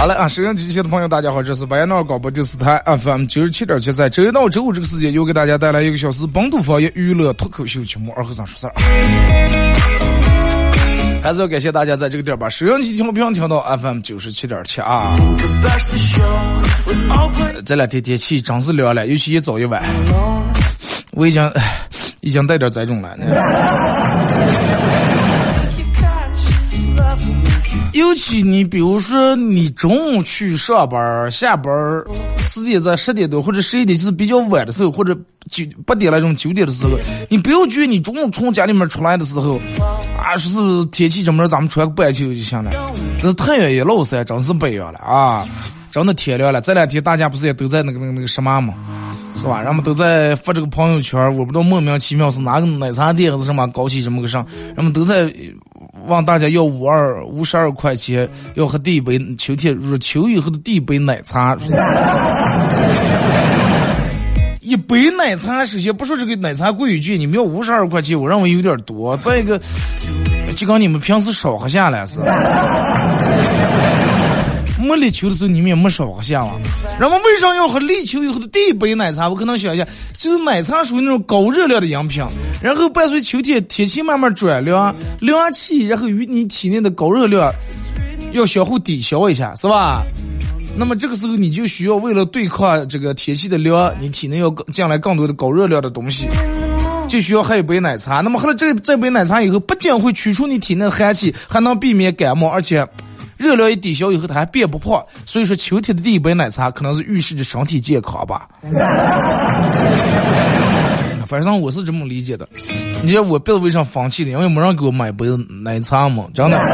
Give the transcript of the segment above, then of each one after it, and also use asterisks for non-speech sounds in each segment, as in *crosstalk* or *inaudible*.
好了啊，收音机前的朋友，大家好，这是白闹广播电视台 FM 九十七点七，在周一到周五这个时间，又给大家带来一个小时本土方言娱乐脱口秀节目《二和尚说事儿》。还是要感谢大家在这个点儿把收音机听频调到 FM 九十七点七啊。这两天天气真是凉了，尤其一早一晚，我已经已经带点这种了。尤其你比如说，你中午去上班下班时间在十点多或者十一点，就是比较晚的时候，或者九八点那种九点的时候，你不要觉得你中午从家里面出来的时候，啊，说是天气这么热，咱们穿个半袖就行了。但是太阳一落山，真是不一样了啊！真的天亮了。这两天大家不是也都在那个那个那个什么吗，是吧？人们都在发这个朋友圈，我不知道莫名其妙是哪个奶茶店还是什么搞起这么个事，人们都在。问大家要五二五十二块钱，要喝第一杯秋天入秋以后的第一杯奶茶。*laughs* 一杯奶茶，首先不说这个奶茶贵与贵，你们要五十二块钱，我认为有点多。再一个，就跟你们平时少喝下来是。没立秋的时候，你们也没少喝下啊。人们为啥要喝立秋以后的第一杯奶茶？我可能想一下，就是奶茶属于那种高热量的饮品，然后伴随秋天天气慢慢转凉，凉气，然后与你体内的高热量要相互抵消一下，是吧？那么这个时候你就需要为了对抗这个天气的凉，你体内要进来更多的高热量的东西，就需要喝一杯奶茶。那么喝了这这杯奶茶以后，不仅会驱除你体内的寒气，还能避免感冒，而且。热量一抵消以后，它还变不胖，所以说秋天的第一杯奶茶可能是预示着身体健康吧。*laughs* 反正我是这么理解的。你知道我别的为啥放弃的？因为没人给我买杯奶茶嘛，真的。*laughs*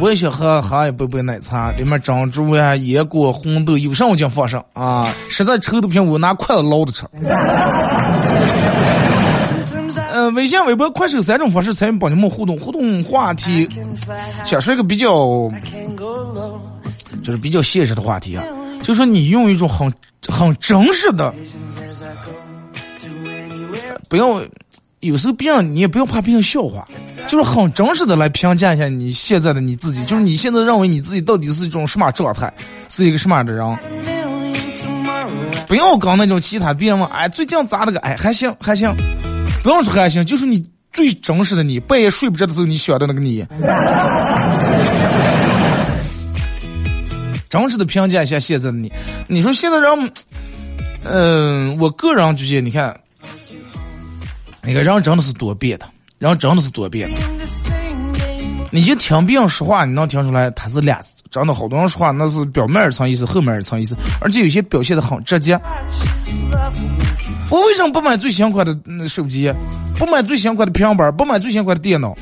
我也想喝喝一杯杯奶茶，里面珍珠呀、野果、红豆，有啥我就放上啊。实在臭的不行，我拿筷子捞着吃。*laughs* 呃，微信、微博、快手三种方式参与帮你们互动，互动话题，想说一个比较，就是比较现实的话题啊，就说你用一种很很真实的，不要有时候别人你也不要怕别人笑话，就是很真实的来评价一下你现在的你自己，就是你现在认为你自己到底是一种什么状态，是一个什么样的人，不要搞那种其他别人问，哎，最近咋的个，哎，还行还行。不用说还行，就是你最真实的你，半夜睡不着的时候你想的那个你。真实的评价一下现在的你，你说现在人，嗯，我个人觉得，你看，那个人真的是多变的，人真的是多变的。你就听别人说话，你能听出来他是俩真的好多人说话那是表面一层意思，后面一层意思，而且有些表现的很直接。我为什么不买最新款的手机？不买最新款的平板？不买最新款的电脑？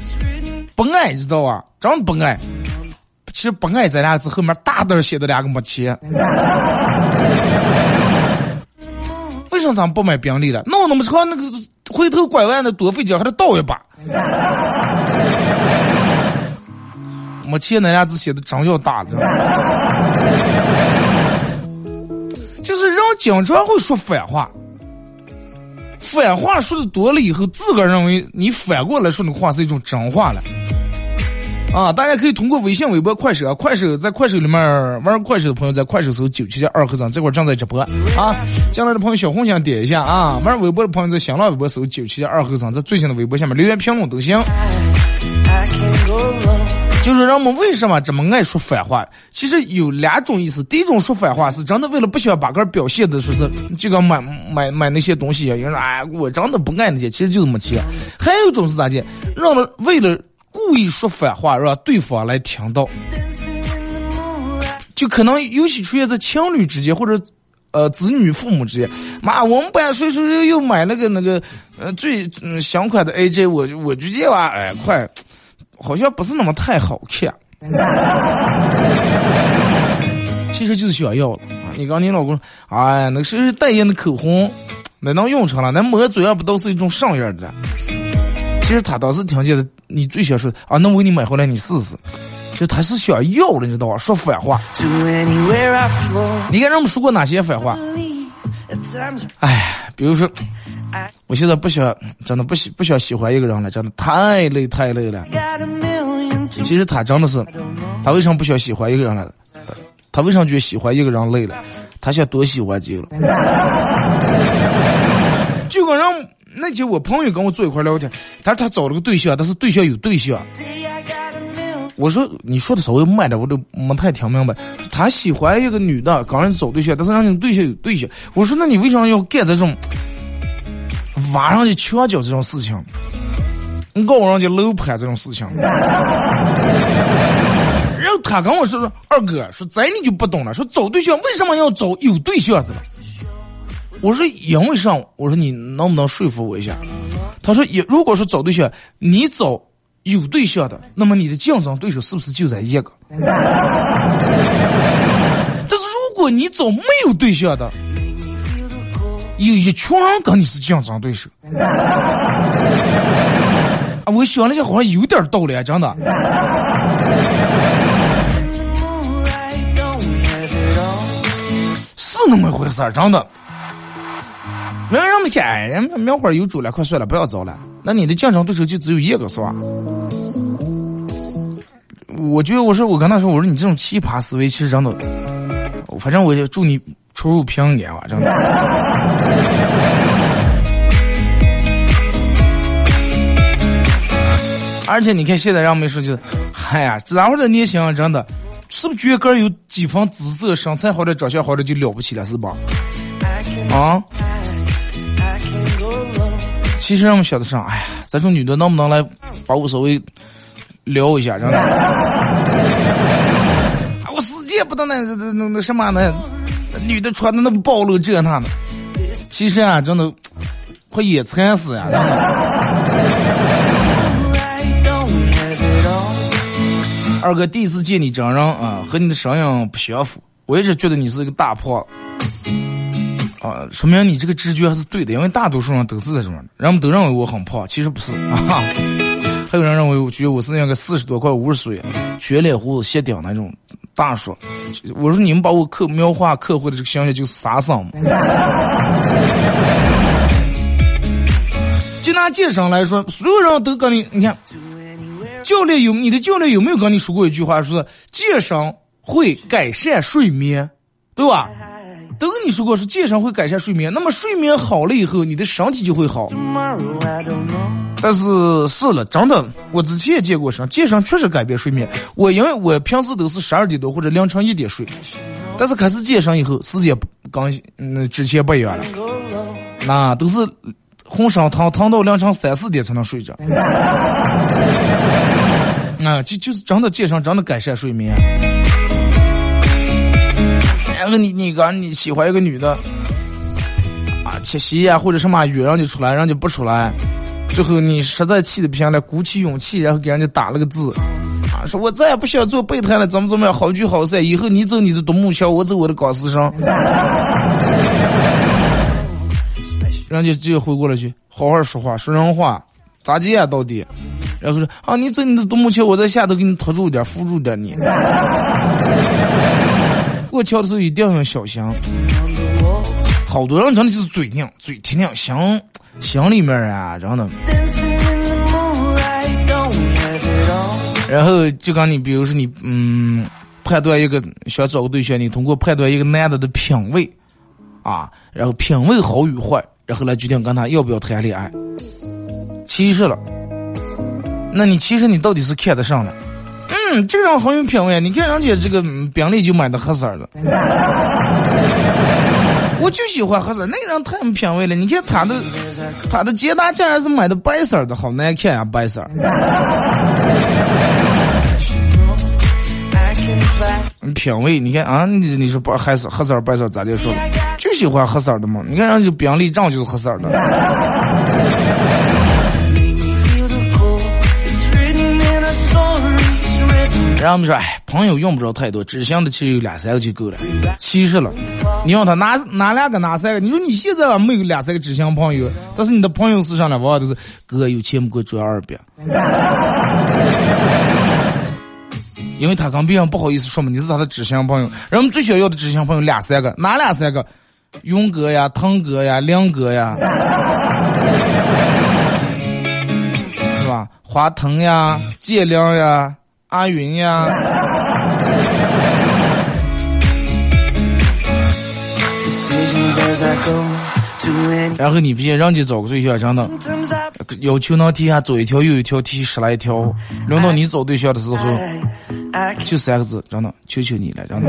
不爱，你知道吧？真不爱。其实不爱这俩字后面大字写的两个没钱。为什么咱不买宾利了？闹那么长，那个回头拐弯的多费劲，还得倒一把。没钱那俩字写的真要大了。就是人经常会说反话，反话说的多了以后，自个儿认为你反过来说的话是一种真话了。啊，大家可以通过微信、微博、快手啊，快手在快手里面玩快手的朋友在快手搜九七七二和尚，这会儿正在直播啊。进来的朋友小红心点一下啊，玩微博的朋友在新浪微博搜九七七二和尚，在最新的微博下面留言评论都行。就是人们为什么这么爱说反话？其实有两种意思。第一种说反话是真的为了不想把个表现的说是这个买买买那些东西，有人说哎，我真的不爱那些，其实就是没钱。还有一种是咋的？让们为了故意说反话，让对方来听到，就可能尤其出现在情侣之间或者呃子女父母之间。妈，我们班谁谁又买了个那个呃最嗯新款的 AJ，我我就觉得哎快。好像不是那么太好看，*laughs* 其实就是想要了。你刚你老公，哎，那是代言的口红，那能用成了？那抹嘴上不都是一种上样的？其实他当时听见的，你最想说啊，那我给你买回来，你试试。就他是想要了，你知道吧？说反话。你看人们说过哪些反话？哎，比如说，我现在不想，真的不喜不想喜欢一个人了，真的太累太累了。其实他真的是，他为什么不想喜欢一个人了？他为什么觉得喜欢一个人累了？他想多喜欢几个了。*laughs* 就跟人那天我朋友跟我坐一块聊天，他说他找了个对象，但是对象有对象。我说你说的稍微慢点，我都没太听明白。他喜欢一个女的，刚人找对象，但是让你对象有对象。我说那你为什么要干这种挖上去墙角这种事情，告人家楼盘这种事情？然后他跟我说说二哥说这你就不懂了，说找对象为什么要找有对象的？我说因为啥？我说你能不能说服我一下？他说也如果说找对象，你找。有对象的，那么你的竞争对手是不是就在一个？*laughs* 但是如果你找没有对象的，有一群人跟你是竞争对手。*laughs* 啊，我想了一下，好像有点道理啊，真的。是那么回事儿，真的。没有人们看，人家苗花有主了，快算了，不要找了。那你的竞争对手就只有一个，是吧？我觉得我说我跟他说，我说你这种奇葩思维其实真的，反正我就祝你出入平安吧，真的。*laughs* 而且你看现在让我们说就是，嗨呀，咱会的年轻人真的，是不是觉得个有几分姿色、身材好的、长相好的就了不起了，是吧？啊？其实让我想的是，哎呀，咱说女的能不能来把我稍微撩一下，真的？我死也不能那那那那什么呢？女的穿的那暴露这那的。其实啊，真的快野餐死呀！二哥第一次见你真人啊，和你的声音不相符，我一直觉得你是一个大胖。啊，说明你这个直觉还是对的，因为大多数人都是这种，人们都认为我很胖，其实不是啊。还有人认为我觉得我是那个四十多块五十岁，全脸胡子斜顶那种大叔。我说你们把我刻描画刻画的这个形象就是傻桑嘛。*laughs* 就拿健身来说，所有人都跟你，你看，教练有你的教练有没有跟你说过一句话，说健身会改善睡眠，对吧？都跟你说过是健身会改善睡眠，那么睡眠好了以后，你的身体就会好。但是是了，真的，我之前也健过身，健身确实改变睡眠。我因为我平时都是十二点多或者凌晨一点睡，但是开始健身以后，时间刚嗯之前不一样了，那都是浑身疼疼到凌晨三四点才能睡着。*laughs* 啊，就就是真的健身真的改善睡眠。然后你你刚你喜欢一个女的，啊，七夕呀或者什么约人家出来，人家不出来，最后你实在气的不行了，鼓起勇气，然后给人家打了个字，啊，说我再也不想做备胎了，怎么怎么样，好聚好散，以后你走你的独木桥，我走我的钢丝绳。人家直接回过来去，好好说话，说人话，咋接啊到底？然后说啊，你走你的独木桥，我在下头给你拖住点，扶住点你。过桥的时候一定要小心。好多人真的就是嘴硬，嘴挺硬，心心里面啊，真的。然后就跟你，比如说你，嗯，判断一个想找个对象，你通过判断一个男的的品味，啊，然后品味好与坏。然后来决定跟他要不要谈恋爱。其实了，那你其实你到底是看得上了？嗯，这个人很有品味。你看人家这个宾利就买的黑色的，*laughs* 我就喜欢黑色。那个人太有品味了。你看他的他的捷达竟然是买的白色的，好难看呀，白色。品味，你看啊，你你说白黑色、黑色、白色咋的说？就喜欢黑色的嘛。你看人家宾利正就是黑色的。然后我们说，哎，朋友用不着太多，知心的其实有两三个就够了。其实了，你让他拿拿两个拿三个，你说你现在没有两三个知心朋友，但是你的朋友是上来往往都是哥有钱不够赚二百。*laughs* 因为他跟别人不好意思说嘛，你是他的知心朋友。人们最想要的知心朋友两三个，哪两三个？勇哥呀，腾哥呀，亮哥呀，*laughs* 是吧？华腾呀，建亮呀，阿云呀。*laughs* 然后你不信，人家找个对象，真的要求能踢下左一条右一条踢十来条，轮到你找对象的时候。就三个字，真的，求求你了，真的。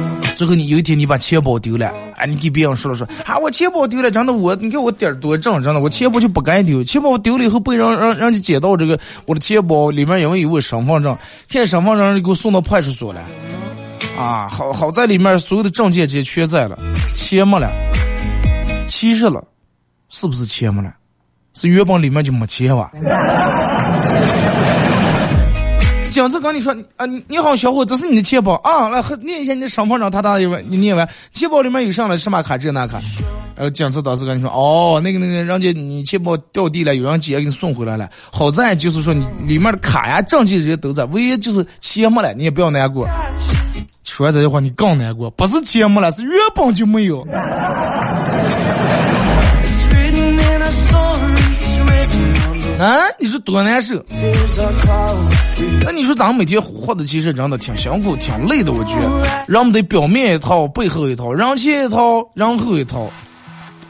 *laughs* 最后你有一天你把钱包丢了，啊，你给别人说了说，啊，我钱包丢了，真的，我你看我点儿多正，真的，我钱包就不该丢，钱包丢了以后被让让让你捡到这个我的钱包里面因为有我身份证，现在身份证给我送到派出所了，啊，好好在里面所有的证件这些全在了，钱没了，其实了，是不是钱没了？是原本里面就没钱哇！警察跟你说啊，你好，小伙，这是你的钱包啊，来念一下你的身份证，他他一问，你念完，钱包里面有上了什么卡这那卡，然后警察当时跟你说，哦，那个那个，人家你钱包掉地了，有人捡给你送回来了，好在就是说你里面的卡呀、证件这些都在，唯一就是钱没了，你也不要难过。说这句话你更难过，不是钱没了，是原本就没有。啊，你说多难受？那你说咱们每天活的其实真的挺辛苦、挺累的。我觉得，人们得表面一套，背后一套，人前一套，人后一套。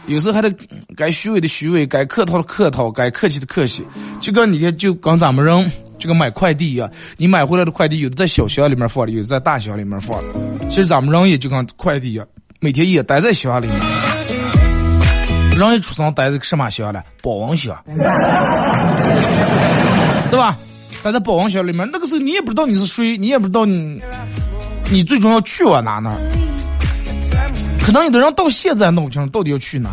有时候还得该虚伪的虚伪，该客套的客套，该客气的客气。就跟你看，就跟咱们人这个买快递一样，你买回来的快递有的在小箱里面放的，有的在大箱里面放的。其实咱们人也就跟快递一样，每天也待在箱里面。人一出生待在什么箱了？保温箱，*laughs* 对吧？待在保温箱里面，那个时候你也不知道你是谁，你也不知道你，你最终要去往哪呢？可能有的人到现在弄不清楚到底要去哪，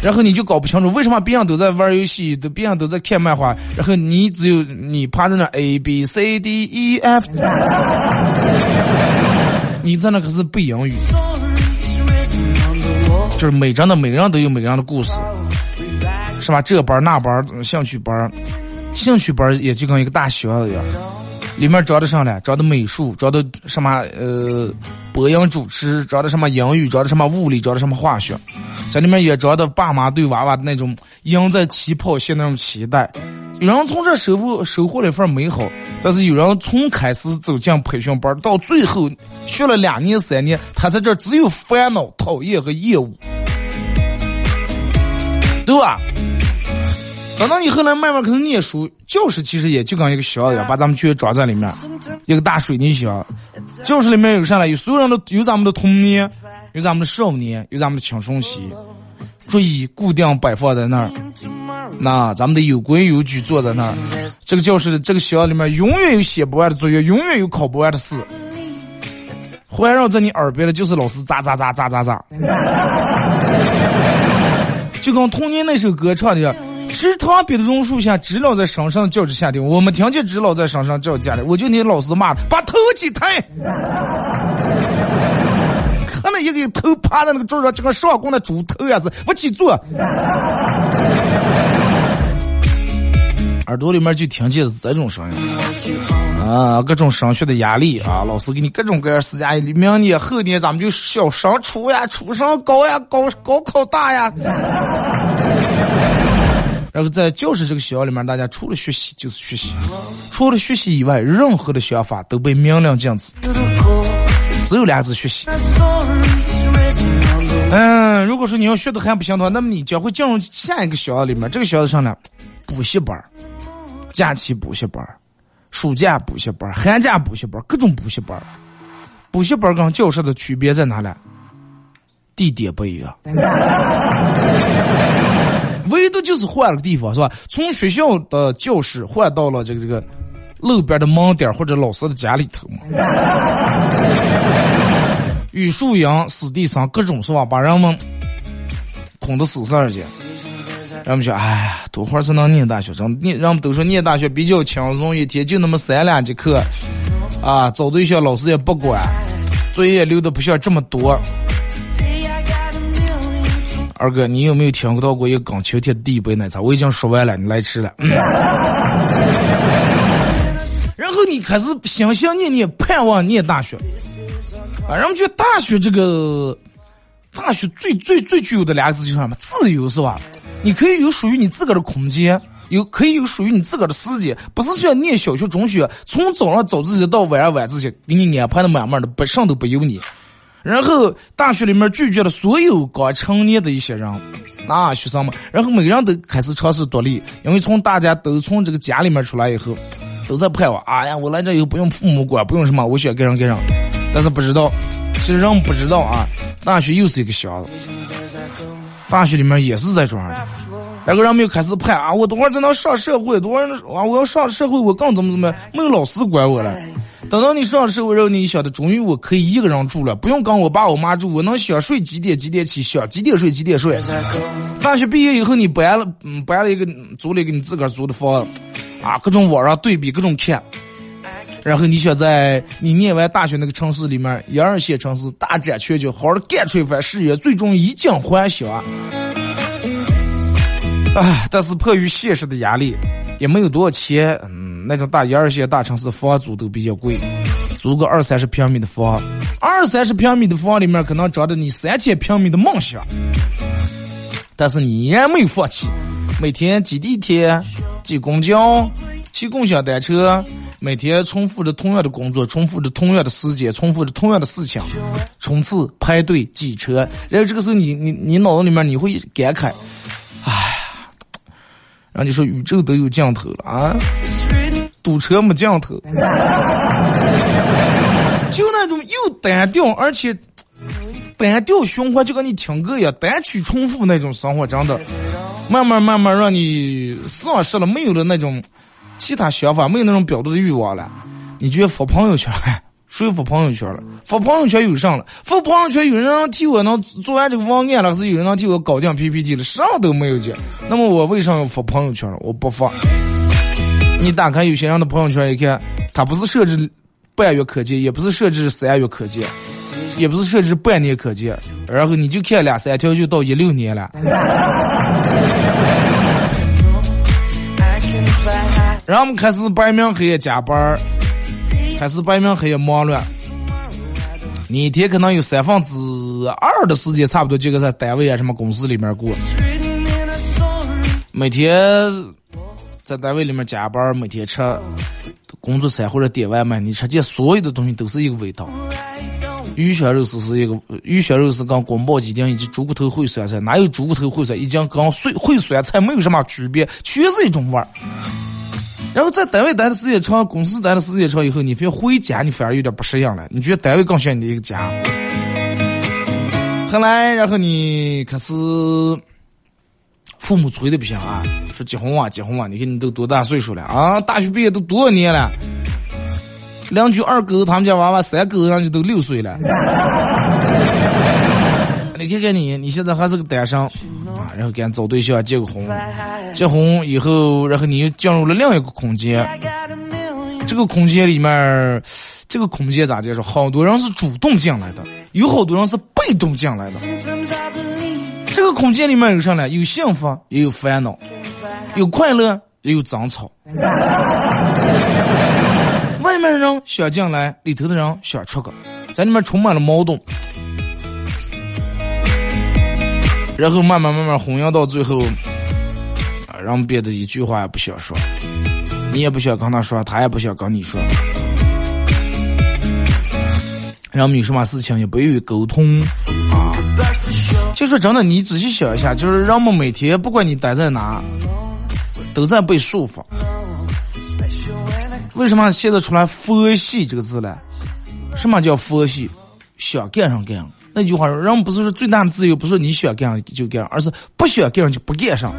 然后你就搞不清楚为什么别人都在玩游戏，都别人都在看漫画，然后你只有你趴在那 A B C D E F，*laughs* 你在那可是背英语。就是每张的每个人都有每个人的故事，是吧？这班那班兴趣班，兴趣班也就跟一个大学一样，里面招的上来，招的美术，招的什么呃播音主持，招的什么英语，招的什么物理，招的什么化学，在里面也招的爸妈对娃娃的那种赢在起跑线那种期待。有人从这收获收获了一份美好，但是有人从开始走进培训班到最后学了两年三年，他在这只有烦恼、讨厌和厌恶，对吧？等到你后来慢慢开始念书，教室其实也就跟一个小一样，把咱们全装在里面，一个大水泥箱。教室里面有啥呢？有所有人都有咱们的童年，有咱们的少年，有咱们的青春期。注意固定摆放在那儿，那咱们得有规有矩坐在那儿。这个教室，这个学校里面永远有写不完的作业，永远有考不完的试。环绕在你耳边的就是老师咋咋咋咋咋咋。*laughs* 就跟童年那首歌唱的，池塘边的榕树下，知了在声声叫着夏天。我们听见知了在声声叫家里，我就听老师骂，把头起抬。看那一个头趴在那个桌上，就跟上供的猪头呀是，不起坐。耳朵里面就听见是这种声音啊，各种升学的压力啊，老师给你各种各样施加压力。明年后年咱们就小升初呀，初升高呀，高高考大呀。*laughs* 然后在教师这个学校里面，大家除了学习就是学习，除了学习以外，任何的想法都被明令禁止，只有两字：学习。嗯，如果说你要学的还不行的话，那么你将会进入下一个学校里面，这个学校上呢，补习班假期补习班暑假补习班寒假补习班各种补习班补习班跟教室的区别在哪里？地点不一样，*laughs* 唯独就是换了个地方，是吧？从学校的教室换到了这个这个路边的门点或者老师的家里头嘛。语数英、史地生各种是吧？把人们捆的死死而去。人们说：“哎呀，多会儿才能念大学？生？念人们都说念大学比较轻松，一天就那么三两节课，啊，找对象老师也不管，作业留的不需要这么多。”二哥，你有没有听到过一个刚秋天的第一杯奶茶？我已经说完了，你来迟了。*laughs* 然后你开始心心念念盼望念大学，啊，人们觉得大学这个大学最最最具有的两个字就是什么？自由，是吧？你可以有属于你自个儿的空间，有可以有属于你自个儿的时间，不是像念小学、中学，从早上早自习到晚上晚自习，给你安排的满满的，不上都不由你。然后大学里面拒绝了所有刚成年的一些人，那学生们，然后每个人都开始尝试独立，因为从大家都从这个家里面出来以后，都在盼望，哎呀，我来这以后不用父母管，不用什么，我想干啥干啥。但是不知道，其实人不知道啊，大学又是一个箱子。大学里面也是在这样的，然后人们又开始盼啊，我等会儿才能上社会，等会儿啊，我要上社会，我更怎么怎么，没有老师管我了。等到你上社会之后，你晓得，终于我可以一个人住了，不用跟我爸我妈住，我能想睡几点几点起，想几点睡几点睡。大学毕业以后，你搬了，嗯，搬了一个租了一个你自个儿租的房，啊，各种网上对比，各种看。然后你想在你念完大学那个城市里面，一二线城市大展拳脚，好好的干出一番事业，最终衣锦还乡。唉，但是迫于现实的压力，也没有多少钱。嗯，那种大一二线大城市房租都比较贵，租个二三十平米的房，二三十平米的房里面可能装着你三千平米的梦想。但是你依然没有放弃，每天挤地铁、挤公交、骑共享单车。每天重复着同样的工作，重复着同样的时间，重复着同样的事情，冲刺、排队、挤车。然后这个时候，你你你脑子里面你会感慨，哎呀，然后你说宇宙都有尽头了啊，堵车没尽头，*laughs* 就那种又单调而且单调循环，就跟你听歌一样，单曲重复那种生活，真的，慢慢慢慢让你丧失了，没有了那种。其他想法没有那种表达的欲望了，你觉得发朋友圈？谁发朋友圈了？发朋友圈有上了？发朋友圈有人能替我能做完这个网页了，是有人能替我搞定 PPT 了？啥都没有见。那么我为啥要发朋友圈了？我不发。你打开有些人的朋友圈一看，他不是设置半月可见，也不是设置三月可见，也不是设置半年可见，然后你就看两三条就到一六年了。然后我们开始白天黑夜加班儿，开始白天黑夜忙乱。你一天可能有三分之二的时间，差不多就搁在单位啊什么公司里面过。每天在单位里面加班，每天吃工作餐或者点外卖，你吃见所有的东西都是一个味道。鱼香肉丝是一个鱼香肉丝跟宫保鸡丁以及猪骨头烩酸菜，哪有猪骨头烩酸？已经跟碎烩酸菜没有什么区别，全是一种味儿。然后在单位待的时间长，公司待的时间长以后，你非要回家，你反而有点不适应了。你觉得单位更像你的一个家。后来，然后你开始父母催的不行啊，说结婚啊结婚啊，你看你都多大岁数了啊？大学毕业都多少年了？邻居二狗他们家娃娃三狗人家都六岁了。你看看你，你现在还是个单身啊，然后赶紧找对象结个婚，结婚以后，然后你又进入了另一个空间，这个空间里面，这个空间咋介绍？好多人是主动进来的，有好多人是被动进来的。这个空间里面有啥呢？有幸福，也有烦恼，有快乐，也有争吵。外面人想进来，里头的人想出去，在里面充满了矛盾。然后慢慢慢慢弘扬到最后，啊，让别的一句话也不想说，你也不想跟他说，他也不想跟你说，然后有什么事情也不愿意沟通，啊，就说真的，你仔细想一下，就是人们每天不管你待在哪，都在被束缚。为什么现在出来“佛系”这个字呢？什么叫佛系？想干上干上。那句话说，人不是说最大的自由，不是你想干就干，而是不想干就不干上。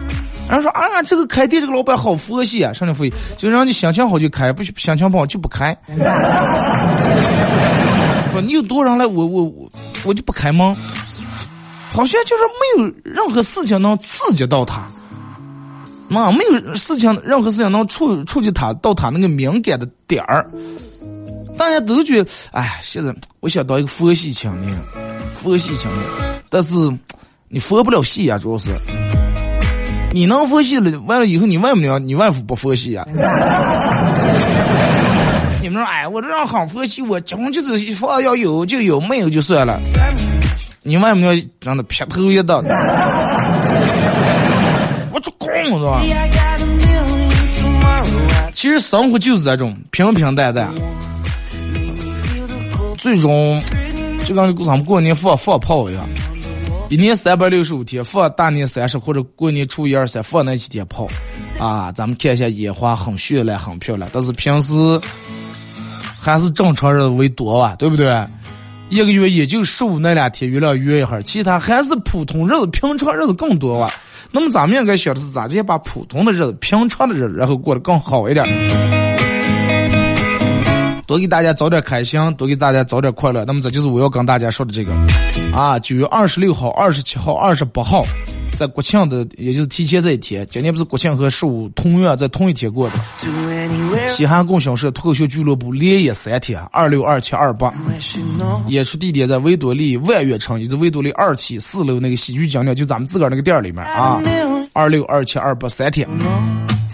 人说啊，这个开店这个老板好佛系啊，上天佛系，就让你心情好就开，不心情不好就不开。*laughs* 不，你有多少人来，我我我我就不开门。好像就是没有任何事情能刺激到他，妈，没有事情，任何事情能触触及他到他那个敏感的点儿。大家都觉得，哎，现在我想当一个佛系青年。佛系青年，但是你佛不了系呀，主要是你能佛系了，完了以后你外母娘、你外父不佛系呀？*laughs* 你们说，哎，我这人很佛系，我结婚就是说要有就有，没有就算了。你外母娘长得劈头一刀，*laughs* 我就拱是吧？其实生活就是这种平平淡淡，最终。就跟咱们过年放放炮一样，一年三百六十五天，放大年三十或者过年初一、二、三放那几天炮，啊，咱们看一下烟花很绚烂、很漂亮。但是平时还是正常日子为多啊，对不对？一个月也就十五那两天月亮圆一下，其他还是普通日子、平常日子更多啊。那么咱们应该想的是咋？直接把普通的日子、平常的日子，然后过得更好一点。多给大家找点开心，多给大家找点快乐。那么这就是我要跟大家说的这个，啊，九月二十六号、二十七号、二十八号，在国庆的，也就是提前这一天。今年不是国庆和十五同月在同一天过的。西汉供销社脱口秀俱乐部连演三天，二六、二七、二八，演出地点在维多利万悦城，也就是维多利二期四楼那个喜剧讲讲，就咱们自个儿那个店里面啊。二六、二七、二八三天。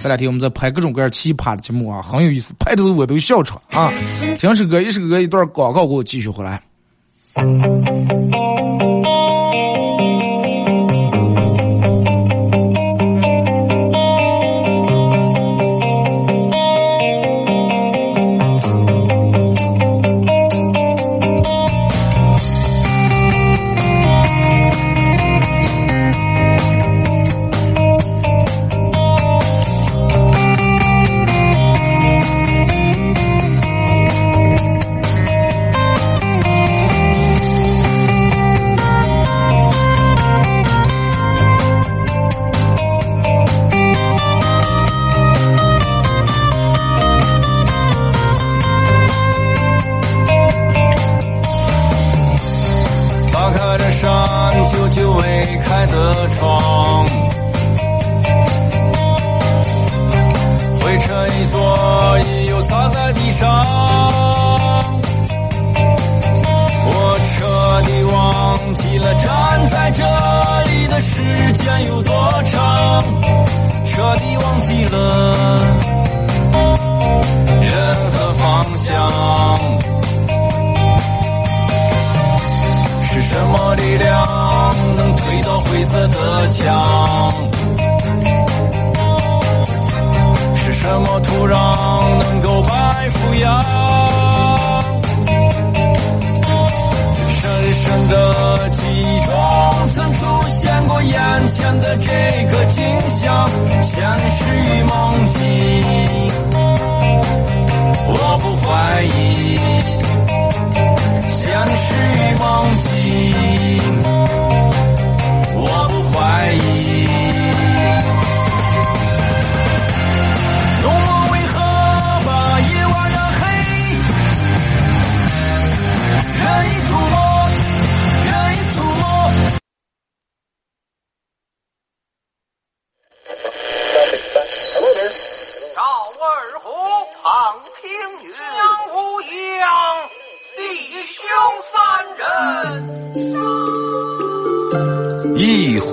这两天我们在拍各种各样奇葩的节目啊，很有意思，拍的我都笑场啊！听首歌，一首歌，一段广告，给我继续回来。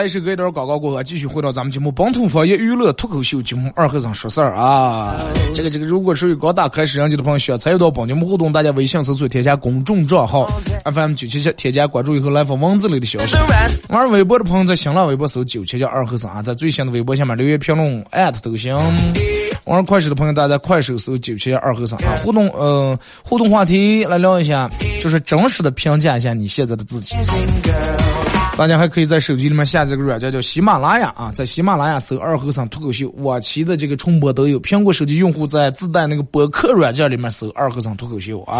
好嘞，是隔一段广告过后，继续回到咱们节目《本土方言娱乐脱口秀》节目二和尚说事儿啊。这个这个，如果是刚打开摄像机的朋友，需要参与到本节目互动，大家微信搜索添加公众账号 FM 九七七，添加关注以后来发文字类的消息。玩微博的朋友在新浪微博搜九七七二和尚啊，在最新的微博下面留言评论艾特都行。玩快手的朋友，大家快手搜九七二和尚啊，互动呃互动话题来聊一下，就是真实的评价一下你现在的自己。大家还可以在手机里面下载个软件叫喜马拉雅啊，在喜马拉雅搜二和尚脱口秀，往期的这个重播都有。苹果手机用户在自带那个播客软件里面搜二和尚脱口秀啊。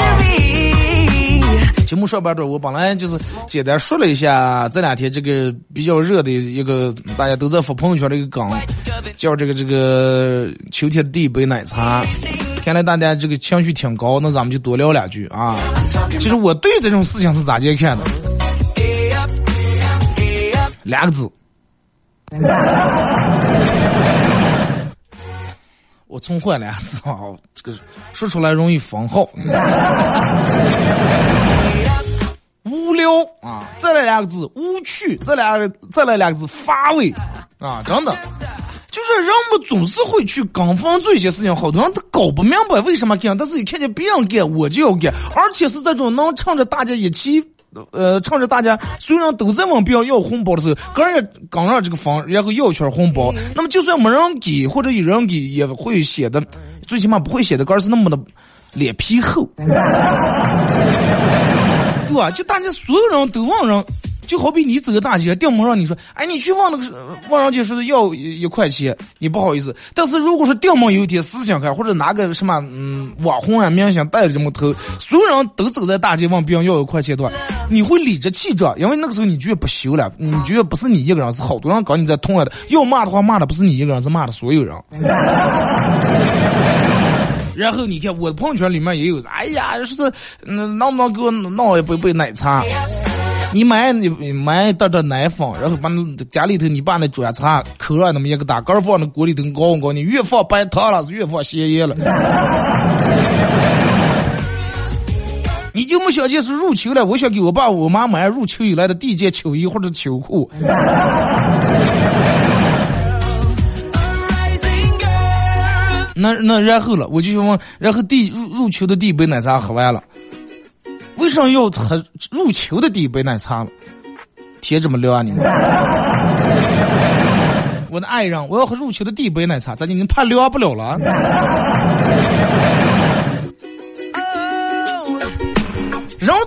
节目上半段我本来就是简单说了一下这两天这个比较热的一个大家都在发朋友圈的一个梗，叫这个这个秋天的第一杯奶茶。看来大家这个情绪挺高，那咱们就多聊两句啊。其实我对这种事情是咋接看的？两个字。*laughs* 我从换两个字啊，*laughs* 这个说出来容易封号。*laughs* 无聊啊，再来两个字无趣，再来再来两个字乏味啊，真的，就是人们总是会去跟风做一些事情，好多人都搞不明白为什么干，但是一看见别人干，我就要干，而且是这种能趁着大家一起，呃，趁着大家虽然都在问别人要红包的时候，个人也跟上这个房，然后要一圈红包，那么就算没人给或者有人给，也会显得最起码不会显得个是那么的脸皮厚。*laughs* 对吧？就大家所有人都问人，就好比你走个大街，掉门上你说，哎，你去问那个问人家说的要一块钱，你不好意思。但是如果说掉门有一天思想开，或者拿个什么嗯网红啊明星带着这么头，所有人都走在大街问别人要一块钱的话，你会理直气壮，因为那个时候你觉得不羞了，你觉得不是你一个人，是好多人搞你在痛来的。要骂的话骂的不是你一个人，是骂的所有人。*laughs* 然后你看我的朋友圈里面也有，哎呀，说是能不能给我弄一杯杯奶茶？你买你买一袋袋奶粉，然后把家里头你把那砖茶抠了那么一个大盖放那锅里头熬熬，你越放白糖了是越放咸盐了。你就没想见是入秋了？我想给我爸我妈买入秋以来的第一件秋衣或者秋裤。*laughs* 那那然后了，我就问，然后第入入秋的第一杯奶茶喝完了，为什么要喝入秋的第一杯奶茶了？天这么凉啊，你们！*laughs* 我的爱人，我要喝入秋的第一杯奶茶，咋你们怕凉不了了？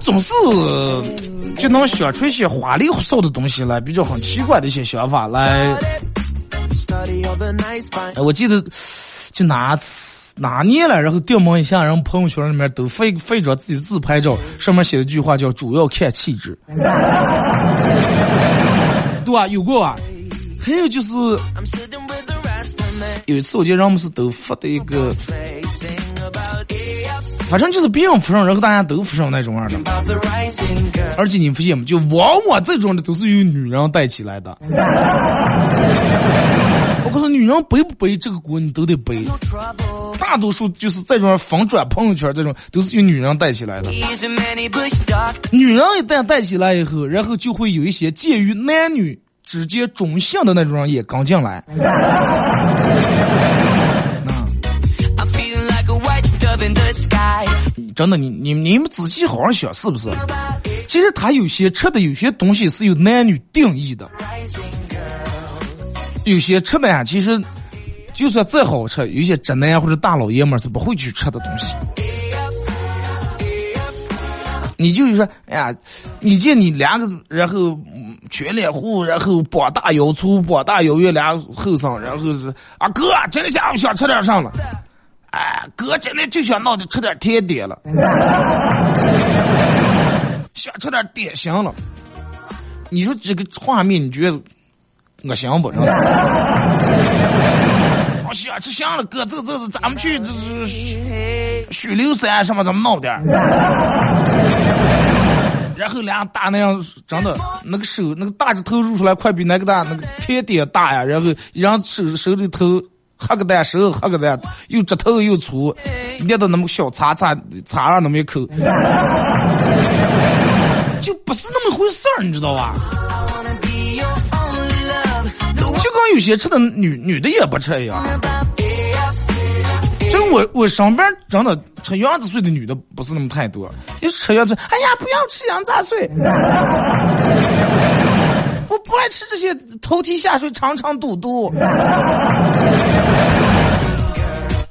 总是就能想出一些花里胡哨的东西来，比较很奇怪的一些想法来。哎，我记得。就拿次哪年了，然后掉毛一下，然后朋友圈里面都发发一张自己的自拍照，上面写了句话叫“主要看气质”，*laughs* 对吧？有过啊？还有就是，有一次我记得让我们是都发的一个，反正就是别人扶上，然后大家都扶上那种样的。而且你发现吗？就往往这种的都是由女人带起来的。*laughs* 我告诉女人背不背这个锅你都得背。大多数就是这种反转朋友圈，这种都是由女人带起来的。女人一旦带起来以后，然后就会有一些介于男女。之间中性的那种人也刚进来。真的，你你你们仔细好好想，是不是？其实他有些吃的有些东西是有男女定义的，有些吃的呀，其实就算再好吃，有些直男或者大老爷们是不会去吃的东西。你就是说，哎呀，你见你两个，然后全脸糊，然后膀大腰粗，膀大腰圆，俩后生，然后是啊哥，今天下午想吃点啥了？哎，哥今天就想闹的吃点甜点了，*laughs* 想吃点点心了。你说这个画面，你觉得恶心不？*laughs* 我想吃香了，哥，这这是咱们去这这许留山什么咱们闹点。然后俩大那样，真的那个手那个大指头露出来，快比那个大那个甜点大呀。然后一张手手里头黑个蛋，手黑个蛋，又直头又粗，捏到那么小叉叉叉上那么一口，就不是那么回事儿，你知道吧？就跟有些吃的女女的也不吃一样。就我我身边真的吃羊杂碎的女的不是那么太多，一吃羊杂，哎呀不要吃羊杂碎，不爱吃这些头蹄下水肠肠肚肚。*laughs*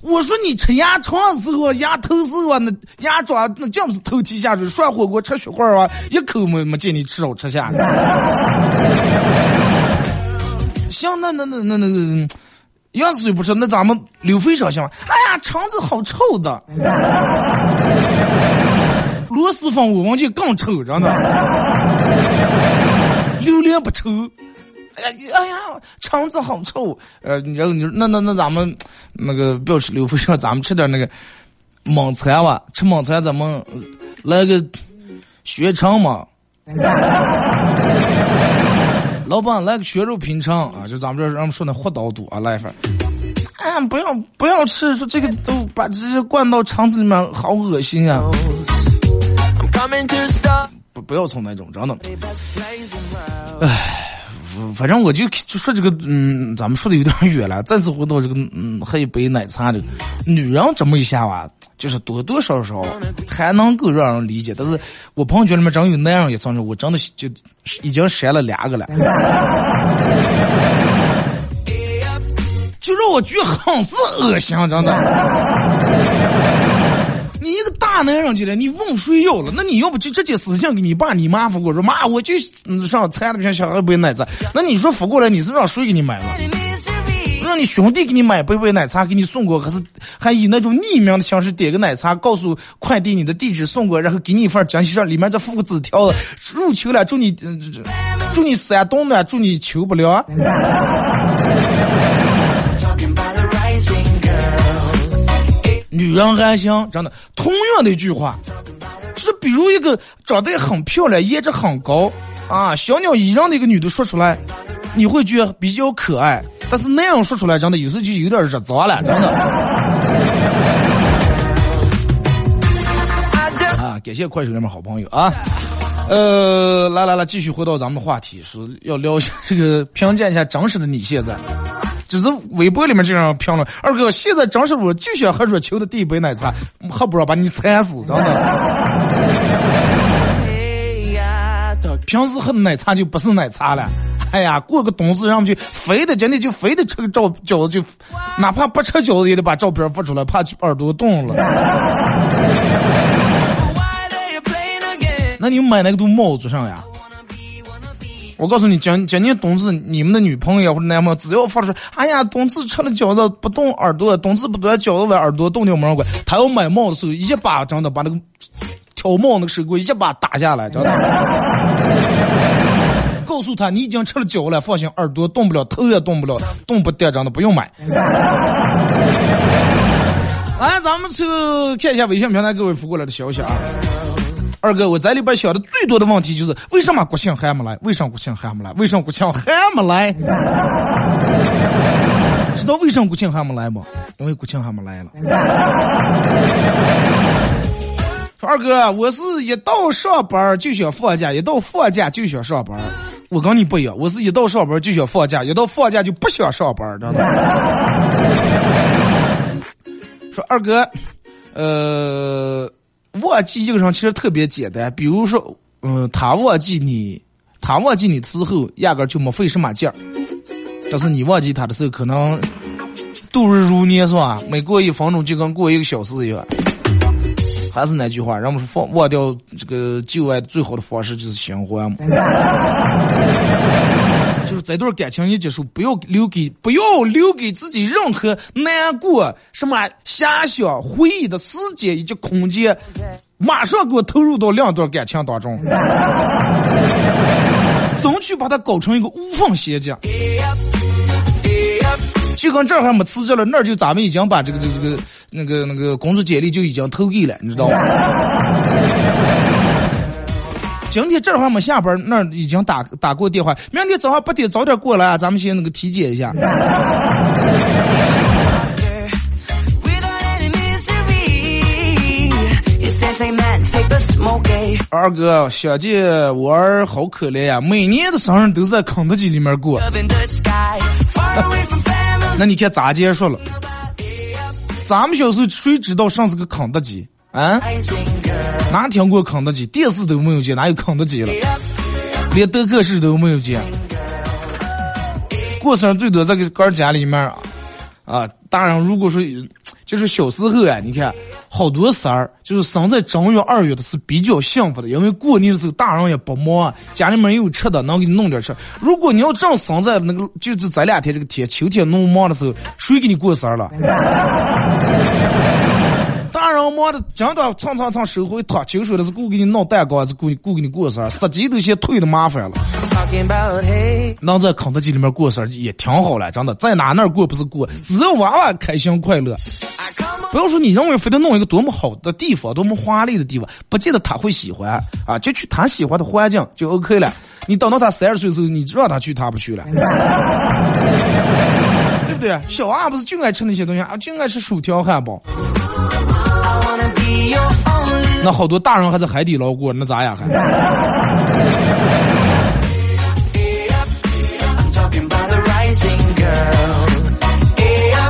我说你吃鸭肠的时候，鸭头时候那鸭爪那叫不是头蹄下水，涮火锅吃血块啊，一口没没见你吃肉吃下。*laughs* 行，那那那那那那。羊子水不吃，那咱们溜肥肠行吗？哎呀，肠子好臭的。螺蛳粉我忘记更臭，真的。榴莲不臭。哎呀，哎呀，肠子好臭。呃，然后你说那那那咱们那个不要吃溜肥肠，咱们吃点那个蒙菜吧。吃蒙菜咱们来个血肠嘛。*laughs* 老板来个血肉品尝啊！就咱们这让我们说那活刀肚啊，来一份。啊，不要不要吃，说这个都把这些灌到肠子里面，好恶心啊！不不要从那种，真的。唉。反正我就就说这个，嗯，咱们说的有点远了。再次回到这个，嗯，喝一杯奶茶这个，女人这么一下吧，就是多多少少还能够让人理解。但是我朋友圈里面真有那样一层人，我真的就已经删了两个了，*laughs* 就让我觉得很是恶心，真的。你一个大男人进来，你问谁要了？那你要不就直接私信给你爸你妈发过说妈，我就上餐里边想喝杯奶茶。那你说发过来，你是让谁给你买了？让你兄弟给你买杯杯奶茶给你送过，还是还以那种匿名的形式点个奶茶，告诉快递你的地址送过，然后给你一份惊喜上里面再附个纸条，入秋了，祝你祝你三冬暖，祝你秋不凉。女人还行，真的。同样的一句话，就是比如一个长得很漂亮、颜值很高啊、小鸟依人的一个女的说出来，你会觉得比较可爱。但是那样说出来，真的有时候就有点惹脏了，真的。啊，感谢快手里面好朋友啊。呃，来来来，继续回到咱们话题，是要聊一下这个评价一下真实的你现在。就是微博里面这样评论，二哥，现在张师傅就想喝热球的第一杯奶茶，还不知道把你馋死，真的。平时喝的奶茶就不是奶茶了，哎呀，过个冬至，然后就非得今天就非得吃个照饺子，就哪怕不吃饺子也得把照片发出来，怕耳朵冻了。*laughs* 那你买那个都帽子上呀？我告诉你，今今年冬至，你们的女朋友或者男朋友，只要发出“哎呀，冬至吃了饺子不动耳朵，冬至不端饺子碗耳朵冻掉没人管”，他要买帽的时候，一把真的把那个挑帽那个手给我一把打下来，真的。告诉他，你已经吃了饺了，放心，耳朵动不了，头也动不了，动不掉，真的不用买。来，咱们去看一下微信平台各位发过来的消息啊。二哥，我在里边想的最多的问题就是为什么国庆还没来？为什么国庆还没来？为什么国庆还没来？知道为什么国庆还没来吗？因为国庆还没来了。说二哥，我是一到上班就想放假，一到放假就想上班。我跟你不一样，我是一到上班就想放假，一到放假就不想上班，知道吗？说二哥，呃。忘记一个人其实特别简单，比如说，嗯，他忘记你，他忘记你之后，压根就没费什么劲儿。但是你忘记他的时候，可能度日如年，是吧？每过一分钟就跟过一个小时一样。还是那句话，人们说放忘掉这个旧爱最好的方式就是新欢嘛。就是这段感情一结束，不要留给不要留给自己任何难过、什么遐想、回忆的时间以及空间，马上给我投入到两段感情当中，争取把它搞成一个无缝衔接。就跟这还没辞职了，那就咱们已经把这个这个这个那个那个工作简历就已经投给了，你知道吗？今天这会儿没下班，那已经打打过电话。明天早上八点早点过来啊，咱们先那个体检一下。二哥，小姐我儿好可怜呀，每年的生日都在肯德基里面过。*laughs* 那你看咋结束了？咱们小时候谁知道上是个肯德基？啊，哪听过肯德基？电视都没有见，哪有肯德基了？连德克士都没有见。过生日最多在个哥家里面啊，啊，大人如果说就是小时候啊，你看好多事儿，就是生在正月二月的是比较幸福的，因为过年的时候大人也不忙，家里面也有吃的，能给你弄点吃。如果你要正生在那个就是这两天这个天秋天那么忙的时候，谁给你过生日了？大人忙的，真的蹭蹭蹭手回烫，就说的是顾给你弄蛋糕，还是顾顾给你过生日？实际都嫌忒的麻烦了。能在肯德基里面过生日也挺好了，真的，在哪那过不是过，只要娃娃开心快乐。不要说你认为非得弄一个多么好的地方，多么华丽的地方，不见得他会喜欢啊，就去他喜欢的环境就 OK 了。你等到他三十岁的时候，你让他去，他不去了。*laughs* 对不对？小娃不是就爱吃那些东西啊，就爱吃薯条、汉堡。那好多大人还在海底捞过，那咋样还？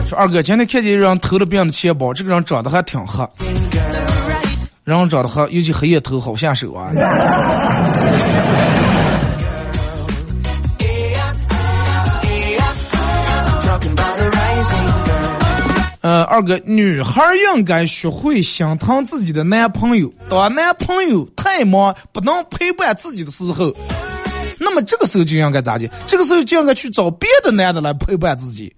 说二哥，前天看见一人偷了别人的钱包，这个人长得还挺黑，人长得黑，尤其黑夜头好下手啊。呃，二哥，女孩应该学会心疼自己的男朋友。当男朋友太忙不能陪伴自己的时候，那么这个时候就应该咋的？这个时候就应该去找别的男的来陪伴自己。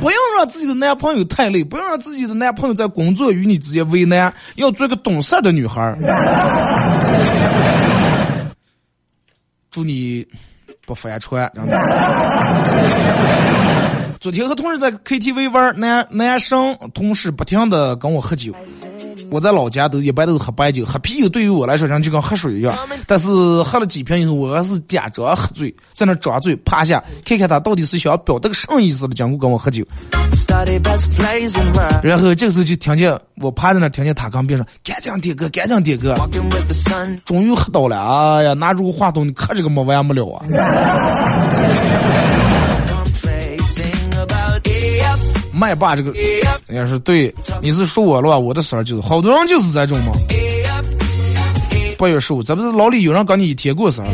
不要让自己的男朋友太累，不要让自己的男朋友在工作与你之间为难，要做个懂事的女孩。祝你不翻船，真的。昨天和同事在 KTV 玩，男男生同事不停的跟我喝酒。我在老家都一般都是喝白酒，喝啤酒对于我来说，就跟喝水一样。但是喝了几瓶以后，我还是假装喝醉，在那装醉，趴下看看他到底是想表达个什么意思的，讲过跟我喝酒。然后这个时候就听见我趴在那，听见他跟别人说：“赶紧点歌，赶紧点歌。”终于喝到了，哎呀，拿住个话筒，你可这个没完没了啊！*laughs* 麦霸这个也是对，你是说我了？我的事儿就是，好多人就是这种嘛。八月十五，这不是老李有人跟你一天过生日？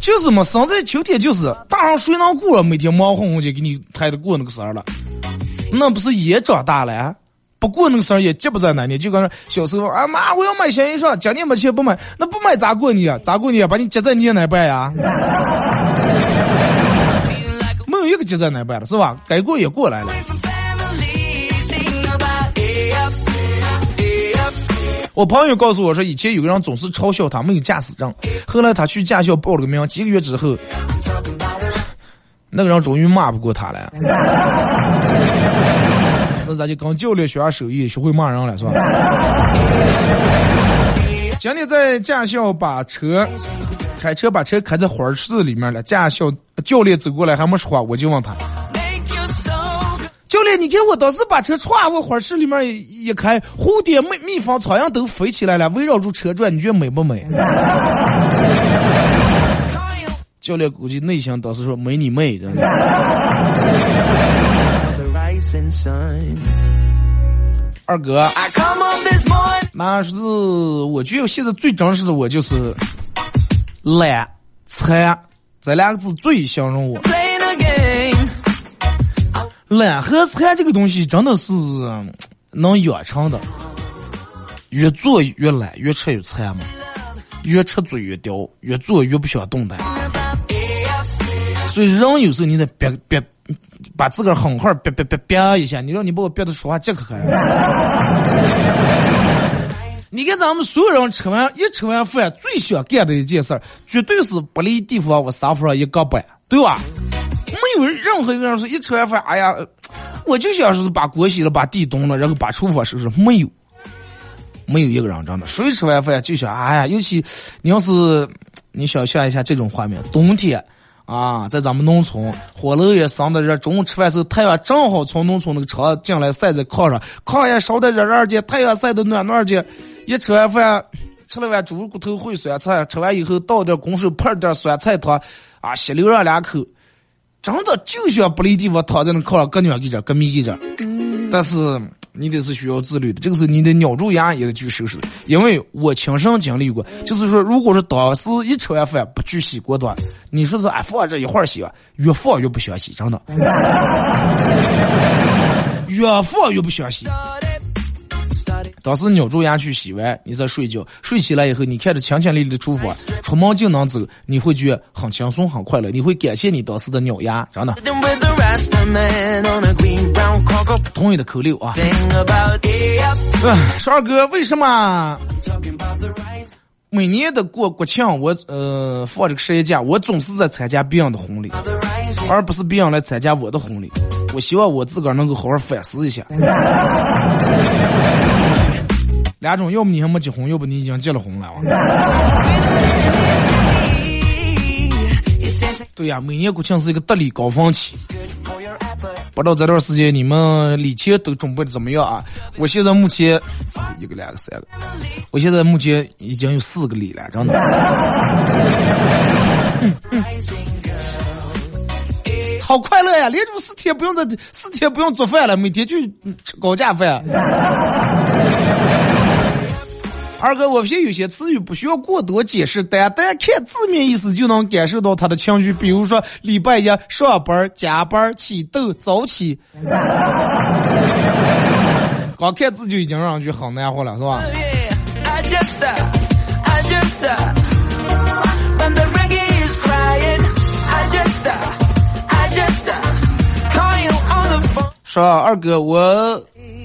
就是嘛，生在秋天就是，大人谁能过？每天忙哄哄就给你抬着过那个生日了，那不是也长大了？不过那个事儿也急不在那里，就跟小时候啊妈，我要买新衣裳，今年没钱不买，那不买咋过年啊？咋过年啊？把你急在年哪办呀？一个急在哪办了是吧？该过也过来了。我朋友告诉我说，以前有个人总是嘲笑他没有驾驶证，后来他去驾校报了个名，几个月之后，那个人终于骂不过他了。*laughs* 那咱就跟教练学下手艺，学会骂人了，是吧？今天在驾校把车开车把车开在花市里面了，驾校教练走过来还没说话，我就问他。教练，你看我当时把车歘往花市里面一开，蝴蝶、蜜蜜蜂、苍蝇都飞起来了，围绕住车转，你觉得美不美？*laughs* 教练估计内心当时说没你妹，真的。二哥，那是我觉得现在最真实的我就是懒、馋这两个字最形容我。懒和馋这个东西真的是能养成的，越做越懒，越吃越馋嘛，越吃嘴越刁，越做越不想动弹。所以人有时候你得憋憋，把自个儿狠狠憋憋憋憋一下，你让你把我憋的说话结可开。你看咱们所有人吃完一吃完饭，最想干的一件事儿，绝对是不离地方我沙发上一搁板，对吧？没有任何一个人是一吃完饭，哎呀，我就想是把锅洗了，把地墩了，然后把厨房收拾。没有，没有一个人真的。谁吃完饭就想，哎呀，尤其你要是你想象一下这种画面，冬天啊，在咱们农村，火炉也生的热，中午吃饭时候太阳正好从农村那个厂进来晒在炕上，炕也烧的热热的，太阳晒的暖暖的。一吃完饭，吃了碗猪骨头烩酸菜，吃完以后倒点滚水，泡点酸菜汤，啊，吸溜上两口。真的就想不离地方躺在那炕上，搁尿给着，搁米给着。但是你得是需要自律的，这个时候你得咬住牙也得去收拾。因为我亲身经历过，就是说，如果说当时一吃完饭不去洗锅端，你说是哎放这一会儿洗吧，越放越不想洗，真的，*laughs* 越放越不想洗。当时咬住牙去洗完，你再睡觉，睡起来以后，你看着清清丽丽的厨房，出门就能走，你会觉得很轻松很快乐，你会感谢你当时的咬牙，真的。同意的扣六啊！嗯，十二哥，为什么每年的过国庆，我呃放这个十一假，我总是在参加别人的婚礼，而不是别人来参加我的婚礼？我希望我自个儿能够好好反思一下。*laughs* 两种，要么你还没结婚，要不你已经结了婚了。对呀，每年国庆是一个得礼高峰期。不知道这段时间你们礼钱都准备的怎么样啊？我现在目前一个、两个、三个，我现在目前已经有四个礼了，真的。*laughs* 好快乐呀！连住四天不用在四天不用做饭了，每天去吃高价饭。*laughs* 二哥，我发现有些词语不需要过多解释，单单看字面意思就能感受到他的情绪。比如说，礼拜一上班、加班、起豆、早起，*laughs* 光看字就已经让人觉得很难活了，是吧？说二哥，我。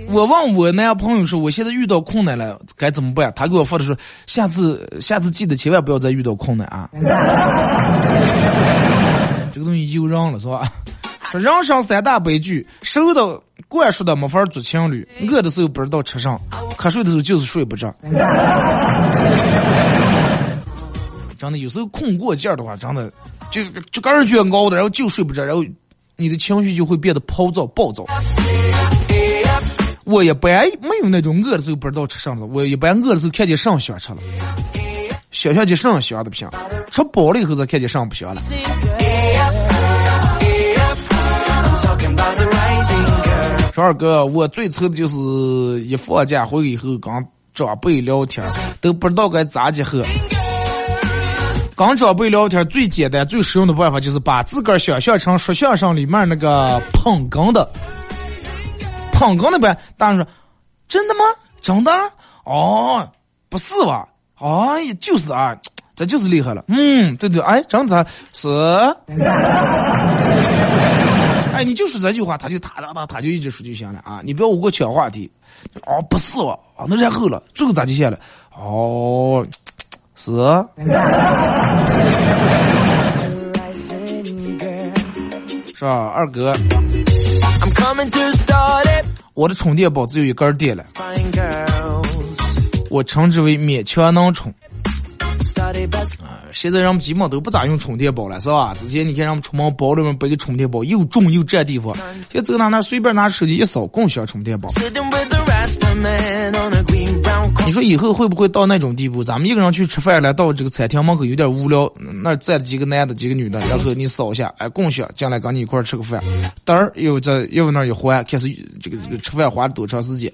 我问我男朋友说，我现在遇到困难了，该怎么办？他给我发的说，下次下次记得千万不要再遇到困难啊！*laughs* 这个东西又让了是吧？*laughs* 说人生三大悲剧：瘦的灌输的没法做情侣，饿的时候不知道吃啥，*laughs* 瞌睡的时候就是睡不着。真的，有时候困过劲儿的话，真的就就个人觉得熬的，然后就睡不着，然后你的情绪就会变得暴躁暴躁。我一般没有那种饿的时候不知道吃啥子，我一般饿的时候看见啥想吃了，想想起啥香的不行，吃饱了以后才看见啥不香了。说二哥，我最愁的就是一放假回以后跟长辈聊天，都不知道该咋接和。跟长辈聊天最简单、最实用的办法就是把自个儿想象成说相声里面那个捧哏的。捧哏的呗，大人说，真的吗？真的？哦，不是吧？哎呀，就是啊，这就是厉害了。嗯，对对，哎，真的是。*laughs* 哎，你就说这句话，他就他他他他就一直说就行了啊！你不要我给我抢话题。哦，不是哦，哦，那然后了，最后咋就下了？哦，是。*laughs* 是吧，二哥？我的充电宝只有一根电了，我称之为勉强能充。啊，现在人们基本都不咋用充电宝了，是吧？之前你看人们出门包里面背个充电宝，又重又占地方。现在走哪哪随便拿手机一扫，共享充电宝。你说以后会不会到那种地步？咱们一个人去吃饭来，到这个餐厅门口有点无聊，那站了几个男的，几个女的，然后你扫一下，哎，共享进来跟你一块吃个饭，嘚儿又在又那一还，开始这个这个吃饭花了多长时间？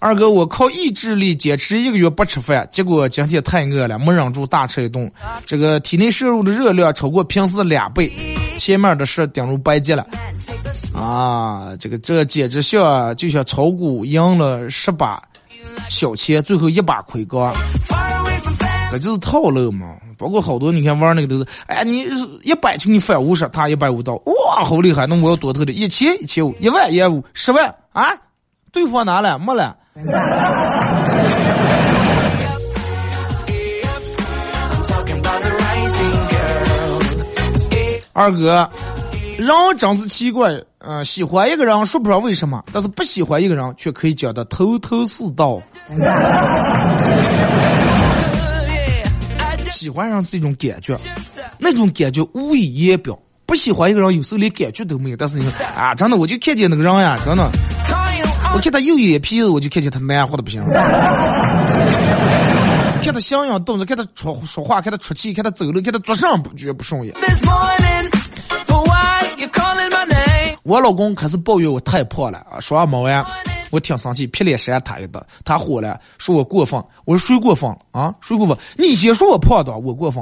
二哥，我靠意志力坚持一个月不吃饭，结果今天太饿了，没忍住大吃一顿，这个体内摄入的热量超过平时的两倍，前面的事顶入白接了，啊，这个这简直像就像炒股赢了十把小钱，最后一把亏光，这就是套路嘛。包括好多你看玩那个都是，哎，你一百就你返五十，他一百五到，哇，好厉害，那我要多投的，一千一千五，一万一万五，十万啊。对方拿了没了？二哥，人真是奇怪，嗯，喜欢一个人说不上为什么，但是不喜欢一个人却可以讲的头头是道。喜欢上是一种感觉，那种感觉无以言表。不喜欢一个人，有时候连感觉都没有。但是你说啊，真的，我就看见那个人呀，真的。我看他右眼皮子，我就看见他难活的不行。*laughs* 看他像样动作，看他说说话，看他出气，看他走路，看他做啥不觉得不顺眼。我老公可是抱怨我太胖了啊，说完没完，我挺生气，劈脸扇他一顿。他火了，说我过分。我说谁过分啊？谁过分？你先说我胖的，我过分。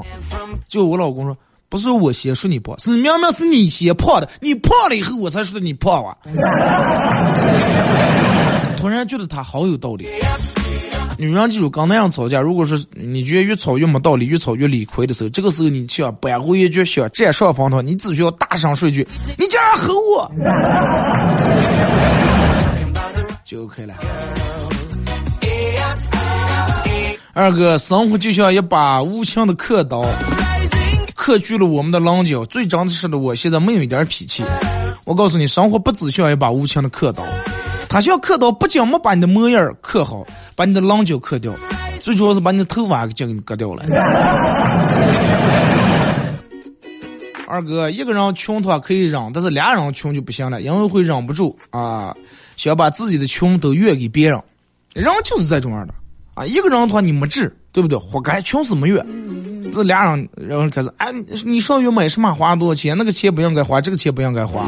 就我老公说。不是我先说你胖，是明明是你先胖的，你胖了以后我才说的你胖啊！*laughs* 突然觉得他好有道理。女人记住，刚那样吵架，如果是你觉得越吵越没道理，越吵越理亏的时候，这个时候你就要扳回一局，想占上风头，你只需要大声说一句：“你竟然吼我！” *laughs* 就 OK 了。二哥，生活就像一把无情的刻刀。克去了我们的棱角，最真实的我现在没有一点脾气。我告诉你，生活不只需要一把无情的刻刀，他需要刻刀，不仅没把你的模样刻好，把你的棱角刻掉，最主要是把你的头发给你割掉了。二哥，一个人穷他可以忍，但是俩人穷就不行了，因为会忍不住啊，想把自己的穷都怨给别人。人就是这种样的啊，一个人的话你没治，对不对？活该穷死没怨。这俩人，然后开始，哎，你上月买什么？花多少钱？那个钱不应该花，这个钱不应该花，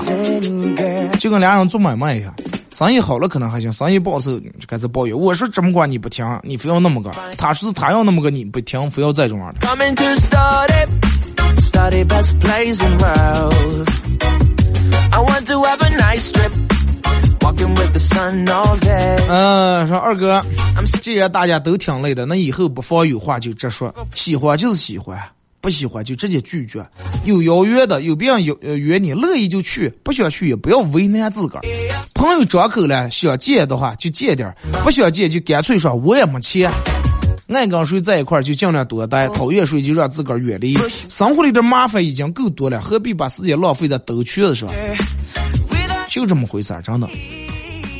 就跟俩人做买卖一样。生意好了可能还行，生意不好时候就开始抱怨。我说这么管你不听，你非要那么个；他说他要那么个你不听，非要这种样的。嗯，说二哥，既然大家都挺累的，那以后不妨有话就直说，喜欢就是喜欢，不喜欢就直接拒绝。有邀约的，有别人邀约你，乐意就去，不想去也不要为难自个儿。朋友张口了，想借的话就借点儿，不想借就干脆说我也没钱。爱跟谁在一块儿就尽量多待，讨厌谁就让自个儿远离。生活里的麻烦已经够多了，何必把时间浪费在兜圈子上？就这么回事儿，真的。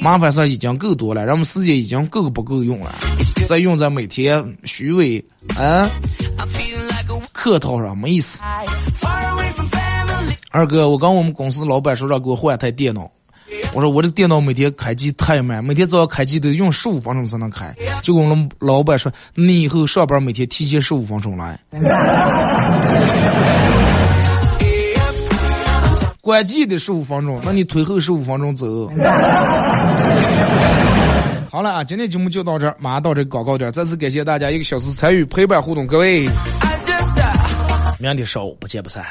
麻烦事儿已经够多了，人们时间已经够不够用了，再用在每天虚伪啊客套上没意思。二哥，我跟我们公司老板说让给我换台电脑，我说我这电脑每天开机太慢，每天早上开机都用十五分钟才能开。结果我们老板说，你以后上班每天提前十五分钟来。关机的十五分钟，那你推后十五分钟走。*laughs* 好了啊，今天节目就到这儿，马上到这广告点，再次感谢大家一个小时参与陪伴互动，各位，明天上午不见不散。